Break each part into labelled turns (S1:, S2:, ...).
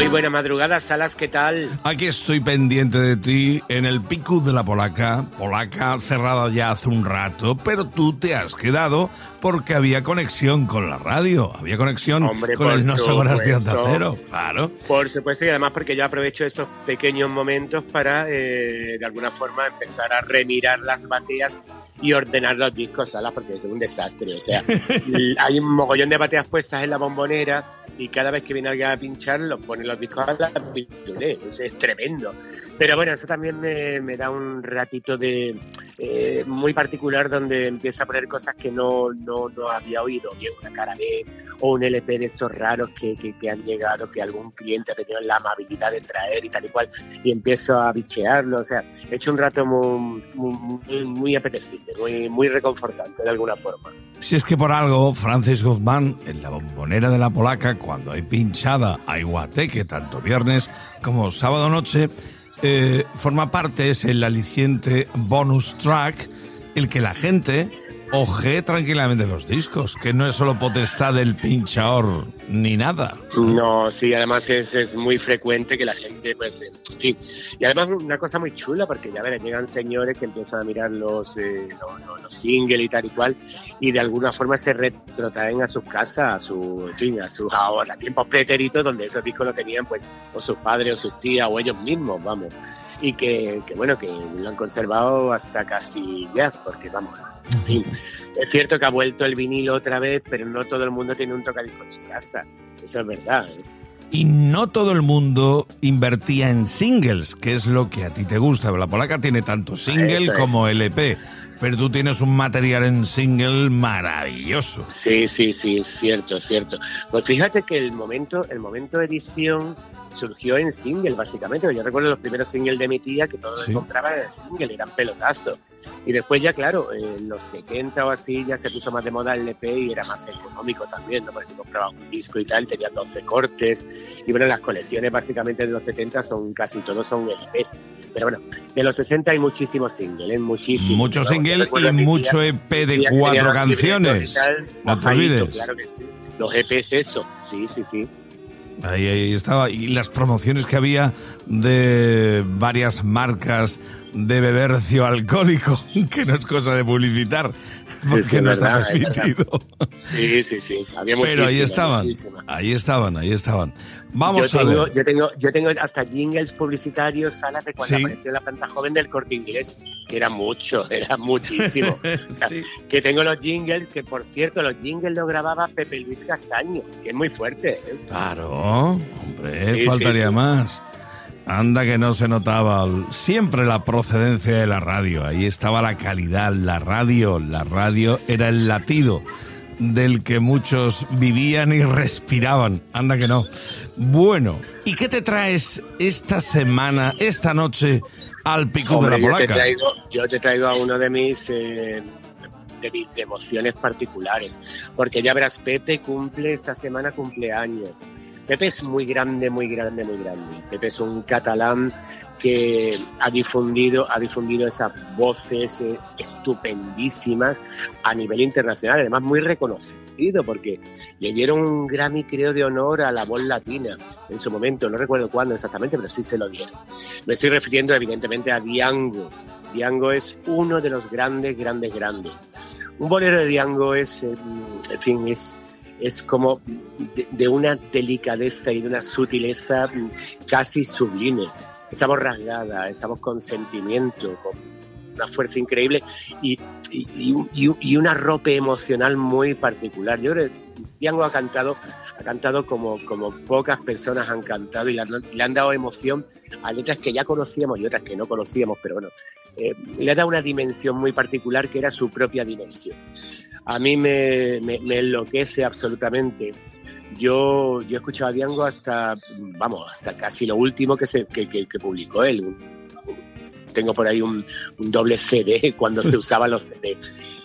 S1: Muy buena madrugada, Salas, ¿qué tal?
S2: Aquí estoy pendiente de ti en el Picu de la Polaca. Polaca cerrada ya hace un rato, pero tú te has quedado porque había conexión con la radio, había conexión
S1: Hombre,
S2: con el No Horas de. Onda Cero. Claro.
S1: Por supuesto, y además porque yo aprovecho estos pequeños momentos para, eh, de alguna forma, empezar a remirar las bateas y ordenar los discos, Salas, porque es un desastre. O sea, hay un mogollón de bateas puestas en la bombonera y cada vez que viene alguien a pinchar, los pone los discos a la pinturé. Es, tremendo. Pero bueno, eso también me, me da un ratito de eh, muy particular donde empiezo a poner cosas que no, no, no había oído, bien una cara B o un LP de estos raros que, que, que han llegado, que algún cliente ha tenido la amabilidad de traer y tal y cual, y empiezo a bichearlo. O sea, he hecho un rato muy, muy, muy apetecible, muy, muy reconfortante de alguna forma.
S2: Si es que por algo, Francis Guzmán, en la bombonera de la Polaca, cuando hay pinchada a Iguateque, tanto viernes como sábado noche, eh, forma parte, es el aliciente bonus track, el que la gente oje tranquilamente los discos, que no es solo potestad del pinchador ni nada.
S1: No, sí, además es, es muy frecuente que la gente, pues, fin. Y además una cosa muy chula, porque ya verán, llegan señores que empiezan a mirar los, eh, los, singles y tal y cual, y de alguna forma se retrotraen a sus casas, a su, en fin, a sus ahora, tiempos pretéritos donde esos discos lo tenían, pues, o sus padres o sus tías o ellos mismos, vamos. Y que, que bueno, que lo han conservado hasta casi ya, porque vamos, en. Es cierto que ha vuelto el vinilo otra vez, pero no todo el mundo tiene un tocadiscos en su casa. Eso es verdad. ¿eh?
S2: Y no todo el mundo invertía en singles, que es lo que a ti te gusta. La polaca tiene tanto single
S1: es.
S2: como LP, pero tú tienes un material en single maravilloso.
S1: Sí, sí, sí, es cierto, es cierto. Pues fíjate que el momento, el momento edición surgió en single, básicamente. Yo recuerdo los primeros singles de mi tía que todos
S2: Sí.
S1: compraban en single, eran pelotazos. Y después ya, claro, en los 70 o así ya se puso más de moda el LP y era más económico también, ¿no? Porque compraba un disco y tal, tenía 12 cortes. Y bueno, las colecciones básicamente de los 70 son casi todos son LPs. Pero bueno, de los 60 hay muchísimos singles, ¿eh? muchísimos.
S2: Mucho
S1: Vamos, yo
S2: single
S1: recuerdo
S2: y mucho EP de
S1: Tía
S2: cuatro canciones.
S1: tal,
S2: No te olvides.
S1: Claro que sí. Los EPs eso, sí, sí, sí.
S2: Ahí, ahí estaba. Y las promociones que había de varias marcas de bebercio alcohólico, que no es cosa de publicitar, porque
S1: sí, es
S2: no está
S1: verdad, es
S2: permitido.
S1: Sí, sí, sí. Había
S2: Pero ahí estaban,
S1: muchísimas.
S2: ahí estaban, ahí estaban. Vamos
S1: yo
S2: a
S1: tengo,
S2: ver.
S1: Yo tengo, yo tengo hasta jingles publicitarios, salas de cuando
S2: Sí.
S1: apareció la planta joven del corte inglés, que era mucho, era muchísimo.
S2: Sí.
S1: que tengo los jingles, que por cierto, los jingles los grababa Pepe Luis Castaño, que es muy fuerte. ¿eh?
S2: Claro, hombre,
S1: Sí, sí,
S2: faltaría
S1: sí.
S2: más. Anda que no se notaba siempre la procedencia de la radio. Ahí estaba la calidad, la radio. La radio era el latido del que muchos vivían y respiraban. Anda que no. Bueno, ¿y qué te traes esta semana, esta noche, al pico
S1: Hombre,
S2: de la
S1: yo, te
S2: polaca?
S1: traigo, yo te traigo a uno de mis, eh, de mis emociones particulares, porque ya verás, Pepe cumple esta semana cumpleaños. Pepe es muy grande, muy grande, muy grande. Pepe es un catalán que ha difundido, ha difundido esas voces eh, estupendísimas a nivel internacional, además muy reconocido, porque le dieron un Grammy, creo, de honor a la voz latina en su momento, no recuerdo cuándo exactamente, pero sí se lo dieron. Me estoy refiriendo evidentemente a Diango. Diango es uno de los grandes, grandes, grandes. Un bolero de Diango es, eh, en fin, es, es como de, de una delicadeza y de una sutileza casi sublime. Esa voz rasgada, esa voz con sentimiento, con una fuerza increíble y, y, y y emocional muy particular. Yo creo que Diango ha cantado, ha cantado como, como pocas personas han cantado y le han, le han dado emoción a letras que ya conocíamos y otras que no conocíamos, pero bueno, eh, le ha dado una dimensión muy particular que era su propia dimensión. A mí me, me- me enloquece absolutamente. Yo, yo he escuchado a Diango hasta, vamos, hasta casi lo último que, se, que, que- que publicó él. Tengo por ahí un, un doble CD cuando se usaban los CD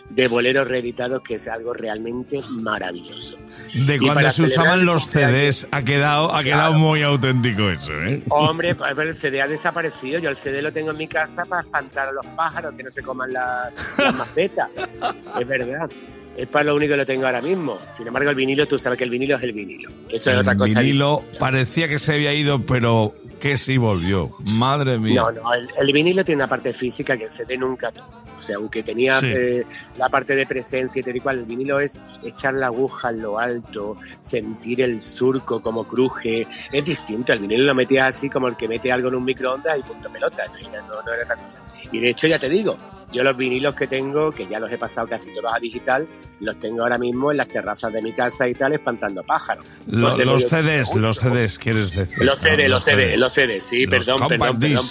S1: de boleros reeditados, que es algo realmente maravilloso.
S2: De
S1: Y
S2: cuando se usaban
S1: el
S2: los CDs, ha quedado, ha quedado
S1: Claro.
S2: muy auténtico eso, ¿eh?
S1: Hombre, pues, el CD ha desaparecido. Yo el CD lo tengo en mi casa para espantar a los pájaros que no se coman la- las macetas. es verdad. es para lo único que lo tengo ahora mismo. Sin embargo, el vinilo, tú sabes que el vinilo es el vinilo. Eso es otra cosa.
S2: El vinilo parecía que se había ido, pero que sí volvió. Madre mía.
S1: No, no, el, el vinilo tiene una parte física que se te nunca o sea, aunque tenía eh, la parte de presencia y tal y cual, el vinilo es echar la aguja en lo alto, sentir el surco como cruje. Es distinto, el vinilo lo metía así como el que mete algo en un microondas y punto pelota, no, no, era otra cosa. Y de hecho, ya te digo, yo los vinilos que tengo, que ya los he pasado casi todos a digital, los tengo ahora mismo en las terrazas de mi casa y tal, espantando pájaros.
S2: los CDs, los CDs, quieres decir.
S1: Los CDs, los CDs, los CDs, sí, perdón, perdón, perdón.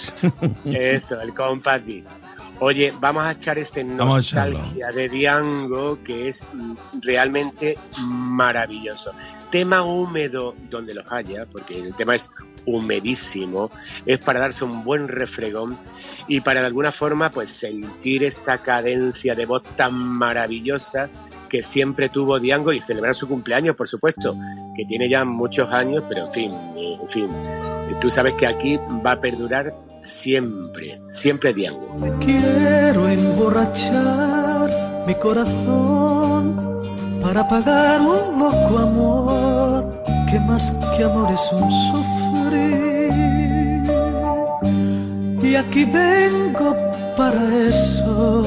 S1: Eso, el Compass Disc. Oye, vamos a echar este nostalgia de Diango que es realmente maravilloso. Tema húmedo donde los haya, porque el tema es humedísimo, es para darse un buen refregón y para de alguna forma pues sentir esta cadencia de voz tan maravillosa que siempre tuvo Diango y celebrar su cumpleaños, por supuesto, que tiene ya muchos años, pero en fin, en fin, tú sabes que aquí va a perdurar siempre, siempre Diango.
S3: Quiero emborrachar mi corazón para pagar un loco amor que más que amor es un sufrir. Y aquí vengo para eso,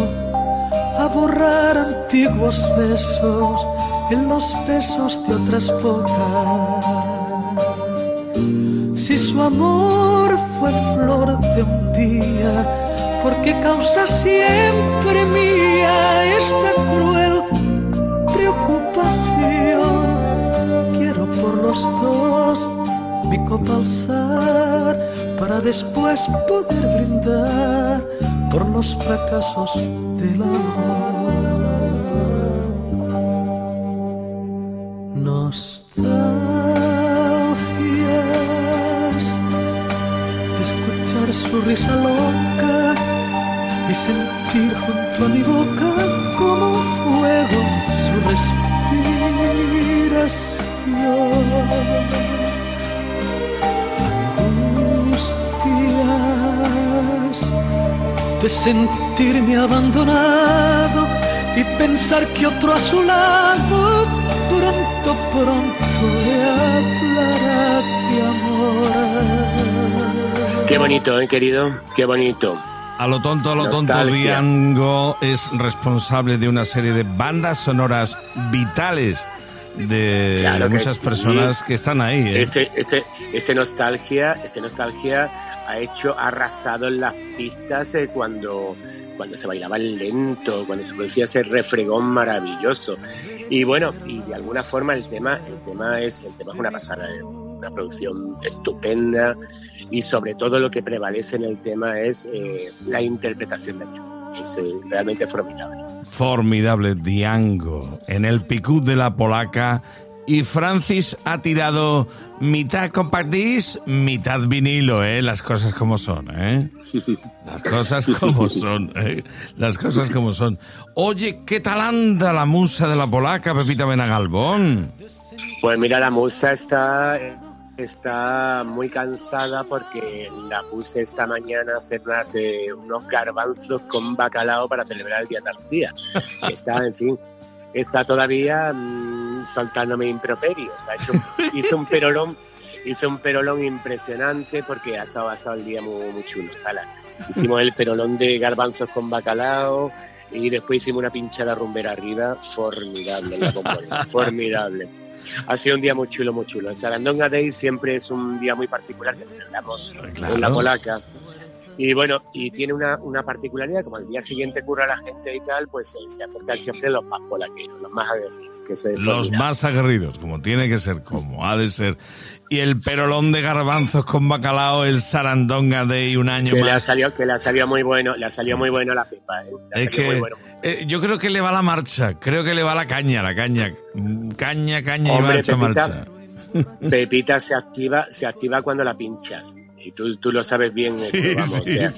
S3: a borrar antiguos besos en los besos de otras bocas su amor fue flor de un día, porque causa siempre mía esta cruel preocupación. Quiero por los dos mi copa alzar para después poder brindar por los fracasos del amor. Su risa loca y sentir junto a mi boca como fuego su respiración. De sentirme abandonado y pensar que otro a su lado pronto, pronto le hablará de amor.
S1: Qué bonito, ¿eh, querido? Qué bonito.
S2: A lo tonto, a lo tonto, Diango es responsable de una serie de bandas sonoras vitales de muchas personas que están ahí. ¿eh?
S1: Este, este, este, nostalgia, este nostalgia ha hecho arrasado en las pistas eh, cuando cuando se bailaba lento, cuando se producía ese refregón maravilloso. Y bueno, y de alguna forma el tema, el tema es, el tema es una pasada. Una producción estupenda y sobre todo lo que prevalece en el tema es eh, la interpretación de Diango. Es eh, realmente formidable.
S2: Formidable Diango en el Picut de la Polaca y Francis ha tirado mitad compact mitad vinilo, ¿eh? Las cosas como son, ¿eh? Las cosas como son, ¿eh? Las cosas como son. Oye, ¿qué tal anda la musa de la polaca, Pepita Benagalbón?
S1: Pues mira, la musa está está muy cansada porque la puse esta mañana a hacer unos garbanzos con bacalao para celebrar el Día de Andalucía. Está, en fin, está todavía mm, soltándome improperios. Ha hecho, hizo un perolón, hizo un perolón impresionante porque ha estado, ha el día muy, muy chulo. Sala. Hicimos el perolón de garbanzos con bacalao, y después hicimos una pinchada rumbera arriba, formidable la formidable. Ha sido un día muy chulo, muy chulo. El Sarandonga Day siempre es un día muy particular que celebramos en la polaca. Y bueno, y tiene una, una, particularidad, como al día siguiente cura la gente y tal, pues eh, se acercan siempre los más polaqueros, los más aguerridos. Que
S2: los más aguerridos, como tiene que ser, como ha de ser. Y el perolón de garbanzos con bacalao, el sarandonga de un año
S1: que
S2: más.
S1: Le ha salido, que le ha salido muy bueno, le ha salido muy bueno la pepa. ¿eh?
S2: es que eh, yo creo que le va la marcha, creo que le va la caña, la caña. Caña, caña y marcha, marcha.
S1: Pepita se activa, se activa cuando la pinchas. Y tú, tú lo sabes bien eso, vamos. o sea,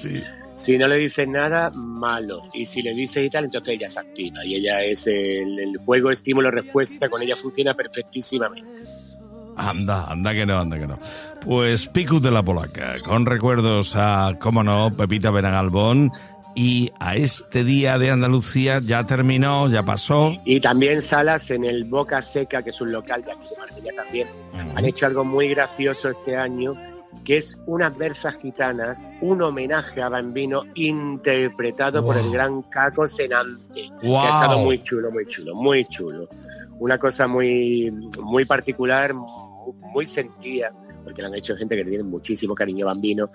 S1: Si no le dices nada, malo. Y si le dices y tal, entonces ella se activa. Y ella es el, juego estímulo-respuesta, con ella funciona perfectísimamente.
S2: Anda, anda que no, anda que no. Pues Picus de la Polaca, con recuerdos a, cómo no, Pepita Benagalbón y a este día de Andalucía ya terminó, ya pasó.
S1: Y también Salas en el Boca Seca, que es un local de aquí de Marsella también, han hecho algo muy gracioso este año, que es unas versas gitanas, un homenaje a Bambino interpretado por el gran Caco Senante,
S2: Wow.
S1: que ha estado muy chulo, muy chulo, muy chulo. Una cosa muy, muy particular, muy, sentida, porque lo han hecho gente que le tiene muchísimo cariño a Bambino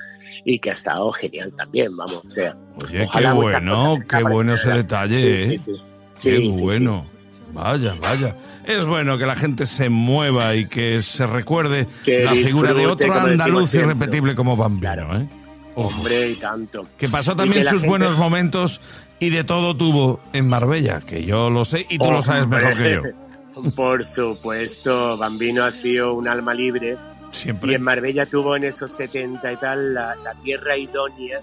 S1: y que ha estado genial también, vamos, o sea.
S2: Oye,
S1: ojalá
S2: qué bueno, qué bueno ese detalle,
S1: Sí,
S2: ¿eh?
S1: sí, sí.
S2: Qué bueno. Vaya, vaya. Es bueno que la gente se mueva y que se recuerde
S1: Que
S2: la figura de otro andaluz irrepetible como Bambino,
S1: Claro.
S2: ¿eh? Ojo.
S1: Hombre, y tanto.
S2: Que pasó
S1: Y
S2: también
S1: que
S2: sus
S1: gente-
S2: buenos momentos y de todo tuvo en Marbella, que yo lo sé y tú lo sabes
S1: Hombre.
S2: mejor que yo.
S1: Por supuesto, Bambino ha sido un alma libre y
S2: Siempre.
S1: en Marbella tuvo en esos 70 y tal la, la tierra idónea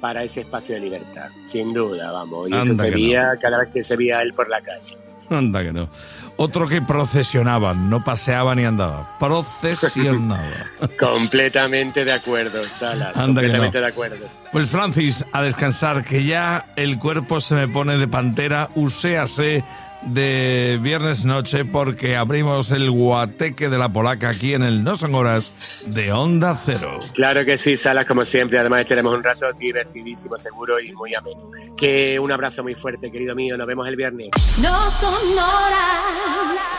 S1: para ese espacio de libertad, sin duda, vamos. Y eso se veía cada vez que se veía él por la calle.
S2: Anda que no. Otro que procesionaba, no paseaba ni andaba. Procesionaba.
S1: Completamente de acuerdo, Salas.
S2: Anda que
S1: completamente
S2: no.
S1: de acuerdo.
S2: Pues Francis, a descansar, que ya el cuerpo se me pone de pantera, uséase de viernes noche porque abrimos el guateque de la polaca aquí en el No Son Horas de Onda Cero.
S1: Claro que sí, Salas, como siempre. Además, echaremos un rato divertidísimo, seguro y muy ameno. Que un abrazo muy fuerte, querido mío. Nos vemos el viernes.
S4: No son horas